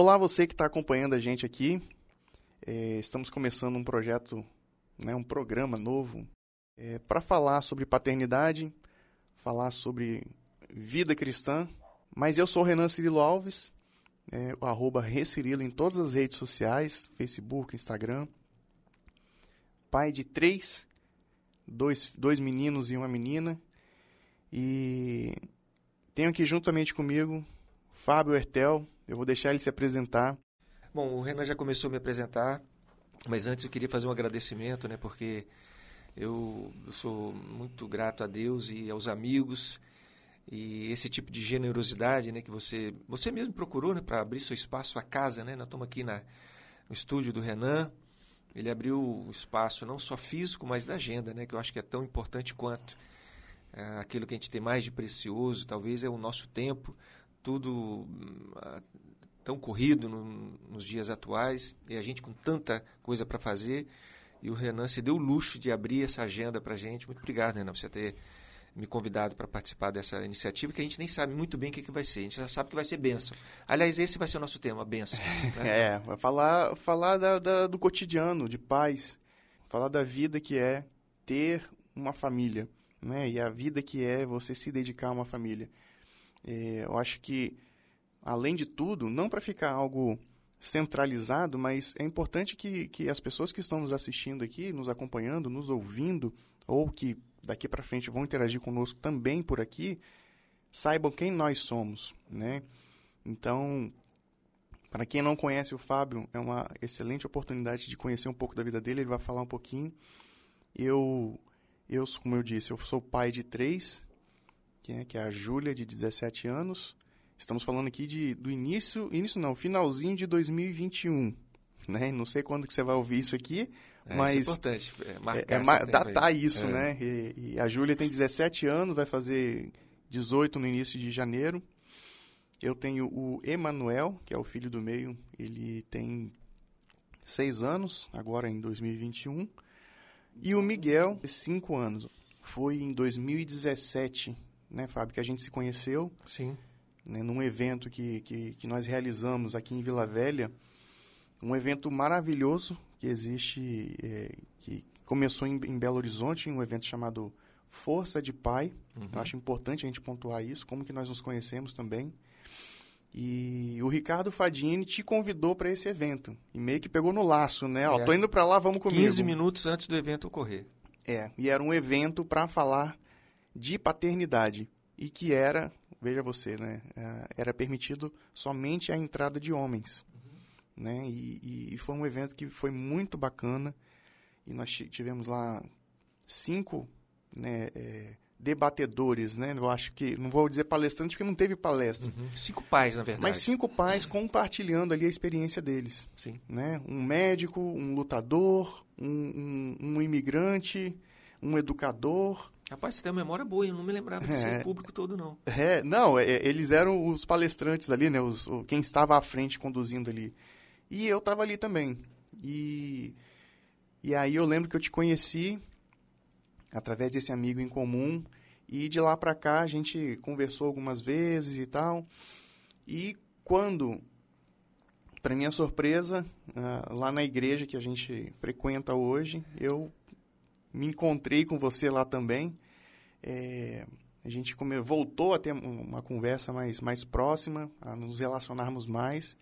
Olá, você que está acompanhando a gente aqui. É, estamos começando um projeto, né, um programa novo é, para falar sobre paternidade, falar sobre vida cristã. Mas eu sou Renan Cirilo Alves, é, o arroba Recirilo em todas as redes sociais, Facebook, Instagram. Pai de três, dois, dois meninos e uma menina. E tenho aqui juntamente comigo Fábio Hertel. Eu vou deixar ele se apresentar. Bom, o Renan já começou a me apresentar, mas antes eu queria fazer um agradecimento, né? Porque eu sou muito grato a Deus e aos amigos e esse tipo de generosidade, né? Que você você mesmo procurou, né? Para abrir seu espaço, a casa, né? Nós estamos aqui na, no estúdio do Renan. Ele abriu o espaço não só físico, mas da agenda, né? Que eu acho que é tão importante quanto é, aquilo que a gente tem mais de precioso, talvez é o nosso tempo, tudo hum, tão corrido no, nos dias atuais e a gente com tanta coisa para fazer. E o Renan se deu o luxo de abrir essa agenda para a gente. Muito obrigado, Renan, por você ter me convidado para participar dessa iniciativa, que a gente nem sabe muito bem o que, que vai ser. A gente já sabe que vai ser benção. Aliás, esse vai ser o nosso tema, benção. Né? É, vai falar, falar da, da, do cotidiano, de paz. Falar da vida que é ter uma família né? E a vida que é você se dedicar a uma família. É, eu acho que, além de tudo, não para ficar algo centralizado, mas é importante que, que as pessoas que estão nos assistindo aqui, nos acompanhando, nos ouvindo, ou que daqui para frente vão interagir conosco também por aqui, saibam quem nós somos, né? Então, para quem não conhece o Fábio, é uma excelente oportunidade de conhecer um pouco da vida dele, ele vai falar um pouquinho. Eu eu, como eu disse, eu sou pai de três, que é, que é a Júlia, de 17 anos. Estamos falando aqui de, do início, início não, finalzinho de 2021. Né? Não sei quando que você vai ouvir isso aqui, é, mas... Isso é importante, é, marcar é, é datar isso, é. né? E, e, a Júlia tem 17 anos, vai fazer 18 no início de janeiro. Eu tenho o Emanuel, que é o filho do meio, ele tem 6 anos, agora em 2021. E o Miguel, cinco anos. Foi em 2017, né, Fábio, que a gente se conheceu. Sim. Né, num evento que, que, que nós realizamos aqui em Vila Velha. Um evento maravilhoso que existe, é, que começou em, em, Belo Horizonte, um evento chamado Força de Pai. Uhum. Eu acho importante a gente pontuar isso, como que nós nos conhecemos também. E o Ricardo Fadini te convidou para esse evento. E meio que pegou no laço, né? É. Ó, tô indo para lá, vamos comigo. 15 minutos antes do evento ocorrer. É, e era um evento para falar de paternidade. E que era, veja você, né? É, era permitido somente a entrada de homens. Uhum. Né? E, e, foi um evento que foi muito bacana. E nós tivemos lá cinco né, é, debatedores, né? Eu acho que não vou dizer palestrante porque não teve palestra. Uhum. Cinco pais, na verdade. Mas cinco pais compartilhando ali a experiência deles. Sim. Né? Um médico, um lutador, um, um, um imigrante, um educador. Rapaz, você tem uma memória boa, eu não me lembrava desse é, público todo, não. É, não, é, eles eram os palestrantes ali, né? Os, o, quem estava à frente conduzindo ali. E eu estava ali também. E, e aí eu lembro que eu te conheci através desse amigo em comum. E de lá para cá a gente conversou algumas vezes e tal. E quando, para minha surpresa, uh, lá na igreja que a gente frequenta hoje, eu me encontrei com você lá também. É, a gente come, voltou a ter uma conversa mais, mais próxima, a nos relacionarmos mais.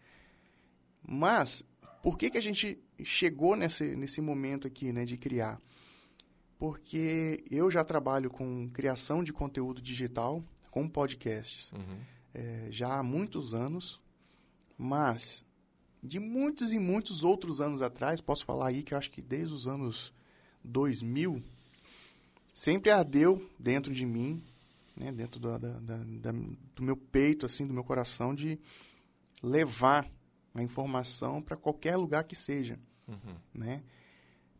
Mas, por que, que a gente chegou nesse, nesse momento aqui né, de criar? porque eu já trabalho com criação de conteúdo digital, com podcasts, uhum. é, já há muitos anos, mas de muitos e muitos outros anos atrás, posso falar aí que eu acho que desde os anos 2000, sempre ardeu dentro de mim, né, dentro da, da, da, do meu peito, assim, do meu coração, de levar a informação para qualquer lugar que seja, uhum. né?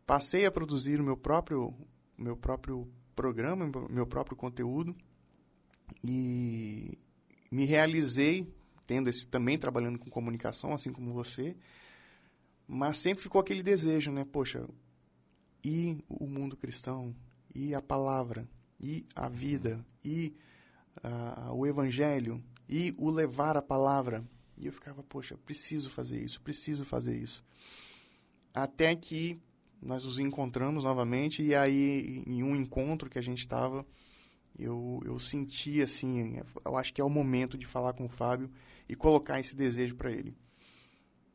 passei a produzir o meu próprio, meu próprio programa, meu próprio conteúdo e me realizei tendo esse também trabalhando com comunicação, assim como você, mas sempre ficou aquele desejo, né? Poxa, e o mundo cristão, e a palavra, e a vida, e uh, o evangelho, e o levar a palavra, E eu ficava, poxa, preciso fazer isso, preciso fazer isso. Até que nós nos encontramos novamente e aí em um encontro que a gente estava, eu, eu senti assim, eu acho que é o momento de falar com o Fábio e colocar esse desejo para ele.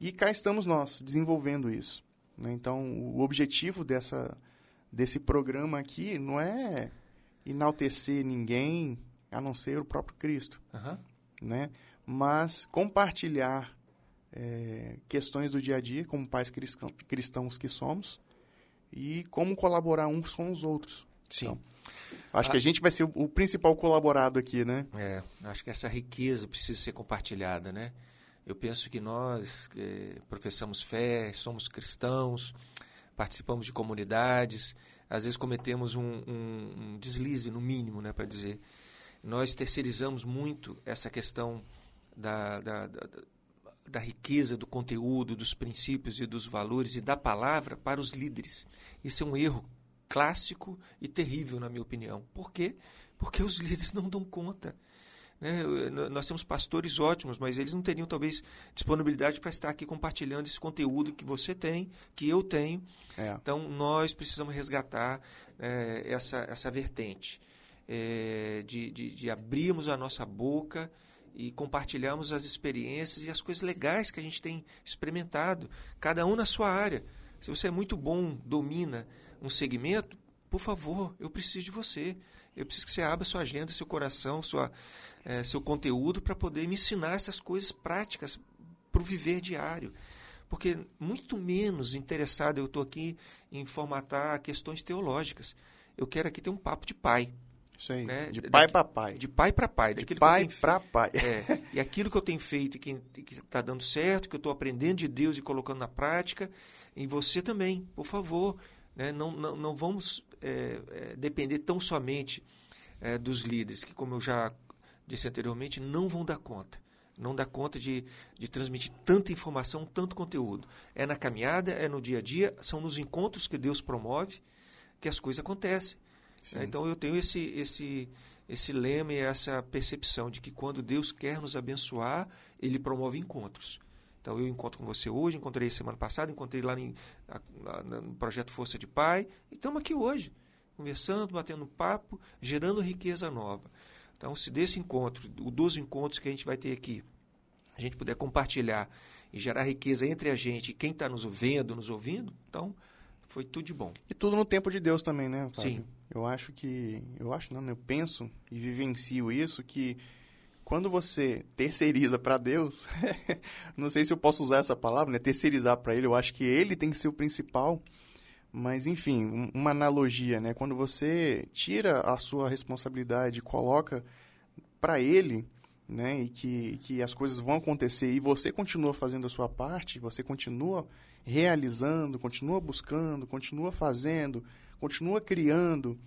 E cá estamos nós, desenvolvendo isso. Né? Então, o objetivo dessa, desse programa aqui não é enaltecer ninguém a não ser o próprio Cristo, Aham. né? mas compartilhar é, questões do dia a dia, como pais cristão- cristãos que somos, e como colaborar uns com os outros. Sim. Então, acho Ah. que a gente vai ser o, o principal colaborado aqui, né? É, acho que essa riqueza precisa ser compartilhada, né? Eu penso que nós eh, professamos fé, somos cristãos, participamos de comunidades, às vezes cometemos um, um- um deslize, no mínimo, né, para dizer. Nós terceirizamos muito essa questão da, da, da, da riqueza do conteúdo, dos princípios e dos valores e da palavra para os líderes. Isso é um erro clássico e terrível, na minha opinião. Por quê? Porque os líderes não dão conta. Né? Nós temos pastores ótimos, mas eles não teriam talvez disponibilidade para estar aqui compartilhando esse conteúdo que você tem, que eu tenho. É. Então nós precisamos resgatar eh, essa, essa vertente eh, de, de, de abrirmos a nossa boca e compartilharmos as experiências e as coisas legais que a gente tem experimentado, cada um na sua área. Se você é muito bom, domina um segmento, por favor, eu preciso de você. Eu preciso que você abra sua agenda, seu coração, sua, eh, seu conteúdo para poder me ensinar essas coisas práticas para o viver diário. Porque muito menos interessado eu estou aqui em formatar questões teológicas. Eu quero aqui ter um papo de pai. Isso aí. Né? De pai para pai. De pai para pai. De pai para pai. é, e aquilo que eu tenho feito e que está dando certo, que eu estou aprendendo de Deus e colocando na prática, e você também, por favor. né? Não, não, não vamos é, é, depender tão somente é, dos líderes, que, como eu já disse anteriormente, não vão dar conta. Não dá conta de, de transmitir tanta informação, tanto conteúdo. É na caminhada, é no dia a dia, são nos encontros que Deus promove que as coisas acontecem. Sim. É, Então eu tenho esse, esse, esse lema e essa percepção de que quando Deus quer nos abençoar, Ele promove encontros. Então eu encontro com você hoje, encontrei semana passada, encontrei lá em, na- no projeto Força de Pai, e estamos aqui hoje, conversando, batendo papo, gerando riqueza nova. Então, se desse encontro, dos encontros que a gente vai ter aqui, a gente puder compartilhar e gerar riqueza entre a gente e quem está nos vendo, nos ouvindo, então foi tudo de bom. E tudo no tempo de Deus também, né? Fábio? Sim. Eu acho que. Eu acho, não, eu penso e vivencio isso que quando você terceiriza para Deus, não sei se eu posso usar essa palavra, né? Terceirizar para Ele, eu acho que Ele tem que ser o principal. Mas, enfim, um- uma analogia, né? Quando você tira a sua responsabilidade e coloca para Ele, né? E que, que as coisas vão acontecer e você continua fazendo a sua parte, você continua realizando, continua buscando, continua fazendo, continua criando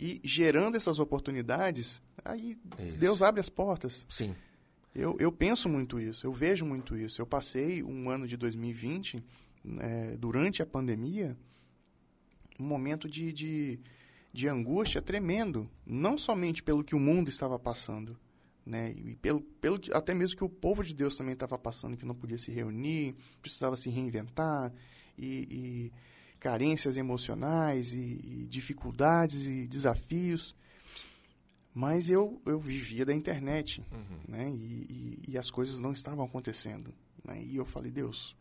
e gerando essas oportunidades, aí Isso. Deus abre as portas. Sim. Eu, eu penso muito isso, eu vejo muito isso. Eu passei um ano de 2020, né, durante a pandemia, um momento de, de, de angústia tremendo. Não somente pelo que o mundo estava passando, né, e pelo, pelo até mesmo que o povo de Deus também estava passando, que não podia se reunir, precisava se reinventar, e, e carências emocionais, e, e dificuldades e desafios. Mas eu, eu vivia da internet, Uhum. né? E, e, e as coisas não estavam acontecendo. Né? E eu falei, Deus,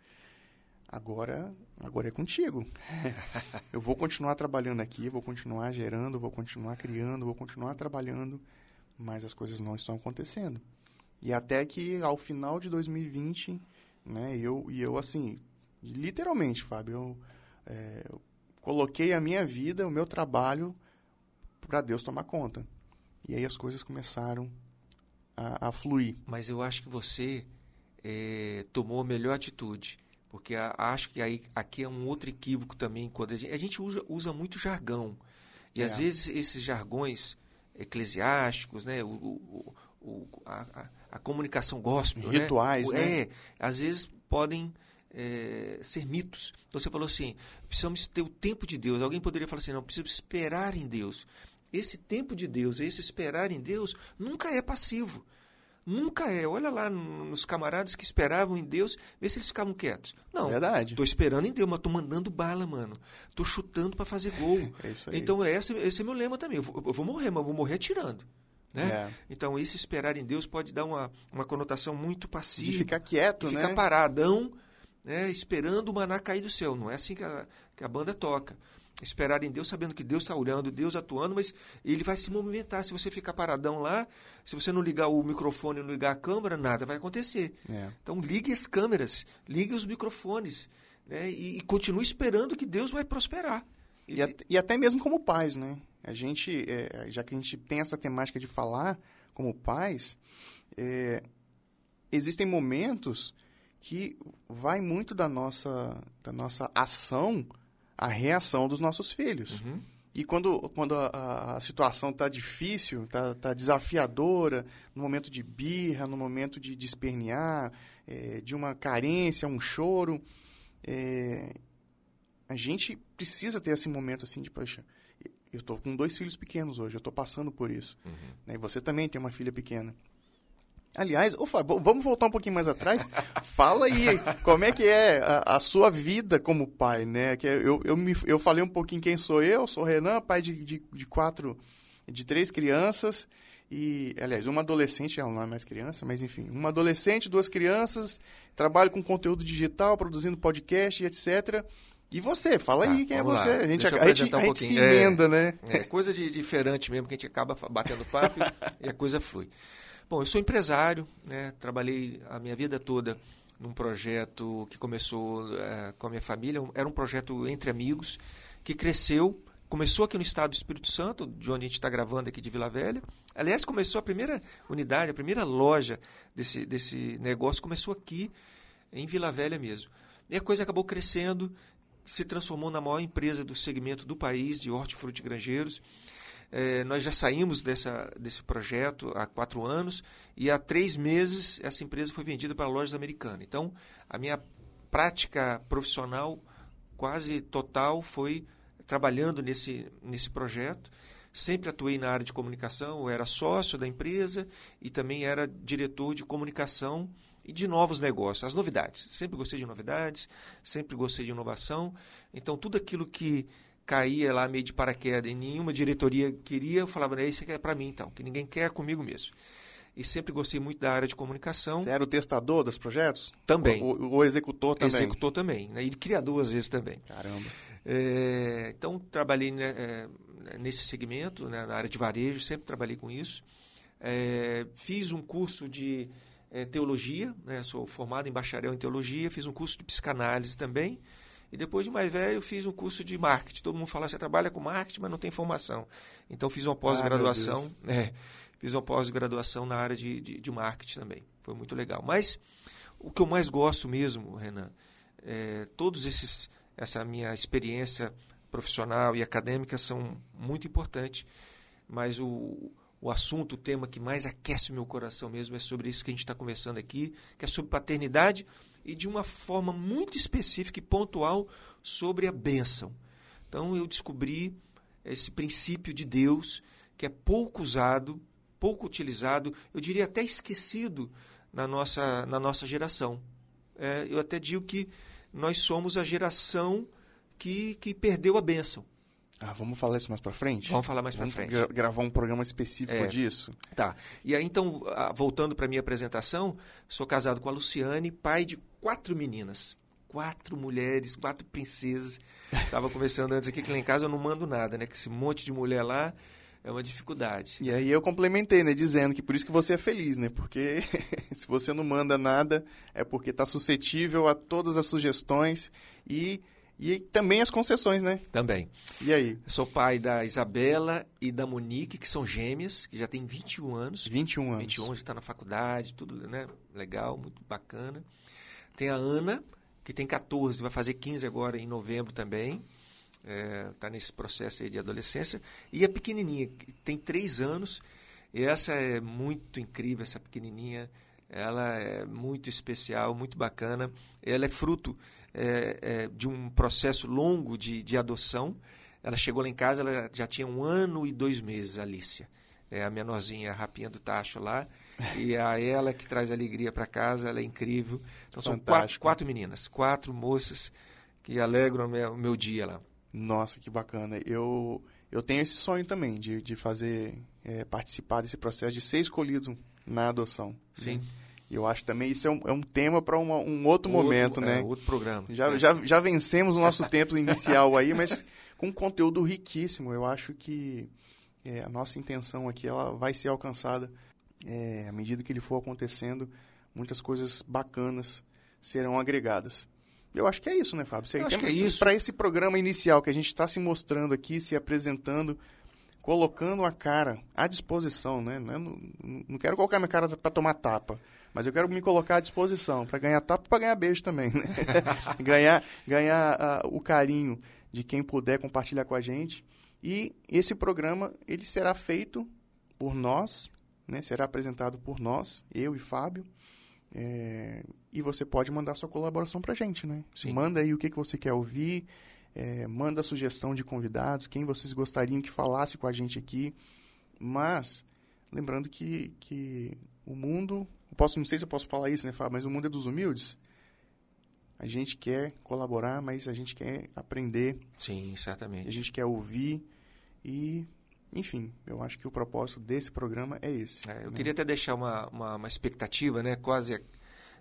agora, agora é contigo. eu vou continuar trabalhando aqui, vou continuar gerando, vou continuar criando, vou continuar trabalhando, mas as coisas não estão acontecendo. E até que ao final de 2020, né? Eu e eu assim, literalmente, Fábio, eu, é, eu coloquei a minha vida, o meu trabalho para Deus tomar conta. E aí as coisas começaram a, a fluir. Mas eu acho que você eh, tomou a melhor atitude. Porque a- acho que aí, aqui é um outro equívoco também. quando A gente, a gente usa, usa muito jargão. E É. às vezes esses jargões eclesiásticos, né? o, o- o- a, a- comunicação gospel, né? Rituais, O- né? É, às vezes podem eh, ser mitos. Então você falou assim, precisamos ter o tempo de Deus. Alguém poderia falar assim, não, preciso esperar em Deus. Esse tempo de Deus, esse esperar em Deus, nunca é passivo. Nunca é. Olha lá nos camaradas que esperavam em Deus, vê se eles ficavam quietos. Não. Verdade. Tô esperando em Deus, mas tô mandando bala, mano. Tô chutando para fazer gol. É isso aí. Então esse, esse é meu lema também. Eu vou, eu vou morrer, mas vou morrer atirando. Né? É. Então, esse esperar em Deus pode dar uma, uma conotação muito passiva. De ficar quieto, de né? ficar paradão, né? esperando o maná cair do céu. Não é assim que a, que a banda toca. Esperar em Deus, sabendo que Deus está olhando, Deus atuando, mas ele vai se movimentar. Se você ficar paradão lá, se você não ligar o microfone, não ligar a câmera, nada vai acontecer. É. Então, ligue as câmeras, ligue os microfones né? e, e continue esperando que Deus vai prosperar. E, at- e até mesmo como pais, né? A gente, é, já que a gente tem essa temática de falar como pais, é, existem momentos que vai muito da nossa, da nossa ação a reação dos nossos filhos. Uhum. E quando, quando a- a, situação está difícil, está tá desafiadora, no momento de birra, no momento de, de espernear, é, de uma carência, um choro, é, a gente precisa ter esse momento assim de, poxa, eu estou com dois filhos pequenos hoje, eu estou passando por isso. Né? E você também tem uma filha pequena. Aliás, Fábio, vamos voltar um pouquinho mais atrás. Fala aí, como é que é a, a sua vida como pai, né? Que eu, eu, me, eu falei um pouquinho quem sou eu, sou Renan, pai de, de, de quatro, de três crianças e, aliás, uma adolescente, ela não é mais criança, mas enfim, uma adolescente, duas crianças, trabalho com conteúdo digital, produzindo podcast etc. E você, fala Tá, aí quem é você. lá. A gente, eu a gente, um a gente se pouquinho. É. emenda, né? É coisa de diferente mesmo, que a gente acaba batendo papo e, e a coisa flui. Bom, eu sou empresário, né? trabalhei a minha vida toda num projeto que começou eh, com a minha família, era um projeto entre amigos, que cresceu, começou aqui no estado do Espírito Santo, de onde a gente está gravando aqui de Vila Velha. Aliás, começou a primeira unidade, a primeira loja desse, desse negócio começou aqui em Vila Velha mesmo. E a coisa acabou crescendo, se transformou na maior empresa do segmento do país, de hortifruti grangeiros. Eh, nós já saímos dessa, desse projeto há quatro anos e há três meses essa empresa foi vendida para lojas americanas. Então, a minha prática profissional quase total foi trabalhando nesse, nesse projeto. Sempre atuei na área de comunicação, eu era sócio da empresa e também era diretor de comunicação e de novos negócios, as novidades. Sempre gostei de novidades, sempre gostei de inovação. Então, tudo aquilo que caía lá meio de paraquedas e nenhuma diretoria queria, eu falava, "É, isso aqui é para mim então, que ninguém quer comigo mesmo. E sempre gostei muito da área de comunicação. Você era o testador dos projetos? Também. O, o- o executor também? Executor também, né? e criador às vezes também. Caramba. É, então, trabalhei né, é, nesse segmento, né, na área de varejo, sempre trabalhei com isso. É, fiz um curso de é, teologia, né, sou formado em bacharel em teologia, fiz um curso de psicanálise também. E depois de mais velho, fiz um curso de marketing. Todo mundo fala, você trabalha com marketing, mas não tem formação. Então, fiz uma pós-graduação. é, fiz uma pós-graduação na área de, de, de marketing também. Foi muito legal. Mas o que eu mais gosto mesmo, Renan, é, todos esses essa minha experiência profissional e acadêmica são muito importantes, mas o, o assunto, o tema que mais aquece o meu coração mesmo é sobre isso que a gente está conversando aqui, que é sobre paternidade e de uma forma muito específica e pontual sobre a bênção. Então eu descobri esse princípio de Deus que é pouco usado, pouco utilizado, eu diria até esquecido na nossa, na nossa geração. É, eu até digo que nós somos a geração que, que perdeu a bênção. Ah, vamos falar isso mais pra frente? Vamos falar mais pra Vamos frente. gra- gravar um programa específico É. disso? Tá. E aí, então, voltando para minha apresentação, sou casado com a Luciane, pai de quatro meninas. Quatro mulheres, quatro princesas. Estava conversando antes aqui que lá em casa eu não mando nada, né? Que esse monte de mulher lá é uma dificuldade. E aí eu complementei, né? Dizendo que por isso que você é feliz, né? Porque se você não manda nada, é porque tá suscetível a todas as sugestões e, e também as concessões, né? Também. E aí? Sou pai da Isabela e da Monique, que são gêmeas, que já têm 21 anos. 21 anos. 21 já está na faculdade, tudo né? legal, muito bacana. Tem a Ana, que tem 14, vai fazer 15 agora em novembro também. Está nesse processo aí de adolescência. E a pequenininha, que tem 3 anos. E essa é muito incrível, essa pequenininha. Ela é muito especial, muito bacana. Ela é fruto é, é, de um processo longo de, de adoção. Ela chegou lá em casa, ela já tinha um ano e dois meses, Alicia. É a menorzinha, a rapinha do tacho lá, e a ela que traz alegria para casa, ela é incrível. Então são quatro, quatro meninas, quatro moças que alegram o meu, meu dia lá. Nossa, que bacana. Eu, eu tenho esse sonho também de, de fazer, é, participar desse processo, de ser escolhido na adoção. Né? Sim. Né? Eu acho também isso é um, é um tema para um outro, outro momento, né? É, outro programa. Já, é. já, já vencemos o nosso tempo inicial aí, mas com conteúdo riquíssimo. Eu acho que é, a nossa intenção aqui ela vai ser alcançada é, à medida que ele for acontecendo. Muitas coisas bacanas serão agregadas. Eu acho que é isso, né, Fábio? Você, acho que é isso. Para esse programa inicial que a gente está se mostrando aqui, se apresentando, colocando a cara à disposição, né? Não, não quero colocar minha cara para tomar tapa, mas eu quero me colocar à disposição para ganhar tapa e para ganhar beijo também, né? ganhar ganhar uh, o carinho de quem puder compartilhar com a gente. E esse programa ele será feito por nós, né? Será apresentado por nós, eu e Fábio. É, e você pode mandar sua colaboração para a gente, né? Sim. Manda aí o que, que você quer ouvir, é, manda sugestão de convidados, quem vocês gostariam que falasse com a gente aqui. Mas, lembrando que, que o mundo, posso, não sei se eu posso falar isso, né, Fábio, mas o mundo é dos humildes. A gente quer colaborar, mas a gente quer aprender. Sim, certamente. A gente quer ouvir e enfim, eu acho que o propósito desse programa é esse. É, eu né? queria até deixar uma, uma, uma, expectativa, né? Quase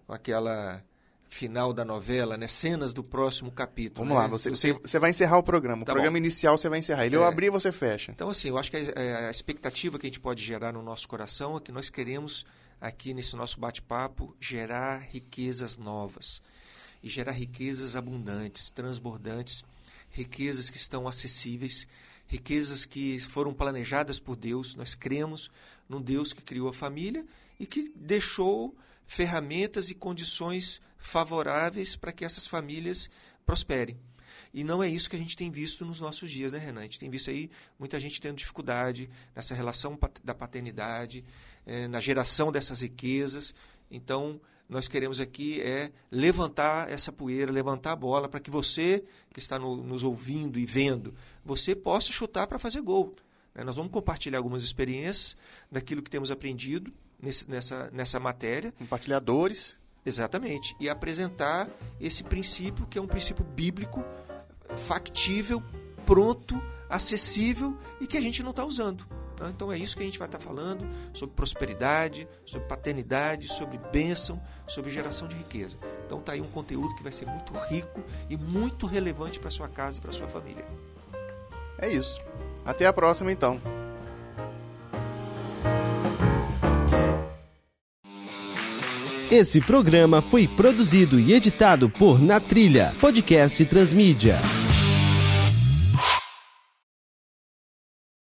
aquela final da novela, né? Cenas do próximo capítulo. Vamos né? lá, você, você, você, vai encerrar o programa. Tá o programa bom. inicial você vai encerrar. Ele é. eu abrir e você fecha. Então, assim, eu acho que a, é, a expectativa que a gente pode gerar no nosso coração é que nós queremos, aqui nesse nosso bate-papo, gerar riquezas novas. E gerar riquezas abundantes, transbordantes, riquezas que estão acessíveis riquezas que foram planejadas por Deus. Nós cremos num Deus que criou a família e que deixou ferramentas e condições favoráveis para que essas famílias prosperem. E não é isso que a gente tem visto nos nossos dias, né, Renan? A gente tem visto aí muita gente tendo dificuldade nessa relação da paternidade, é, na geração dessas riquezas. Então, nós queremos aqui é levantar essa poeira, levantar a bola para que você que está no, nos ouvindo e vendo, você possa chutar para fazer gol. Né? Nós vamos compartilhar algumas experiências daquilo que temos aprendido nesse, nessa, nessa matéria. Compartilhadores. Exatamente. E apresentar esse princípio, que é um princípio bíblico, factível, pronto, acessível e que a gente não está usando. Então é isso que a gente vai estar falando sobre prosperidade, sobre paternidade, sobre bênção, sobre geração de riqueza. Então tá aí um conteúdo que vai ser muito rico e muito relevante para sua casa e para sua família. É isso. Até a próxima então. Esse programa foi produzido e editado por Na Trilha, podcast Transmídia.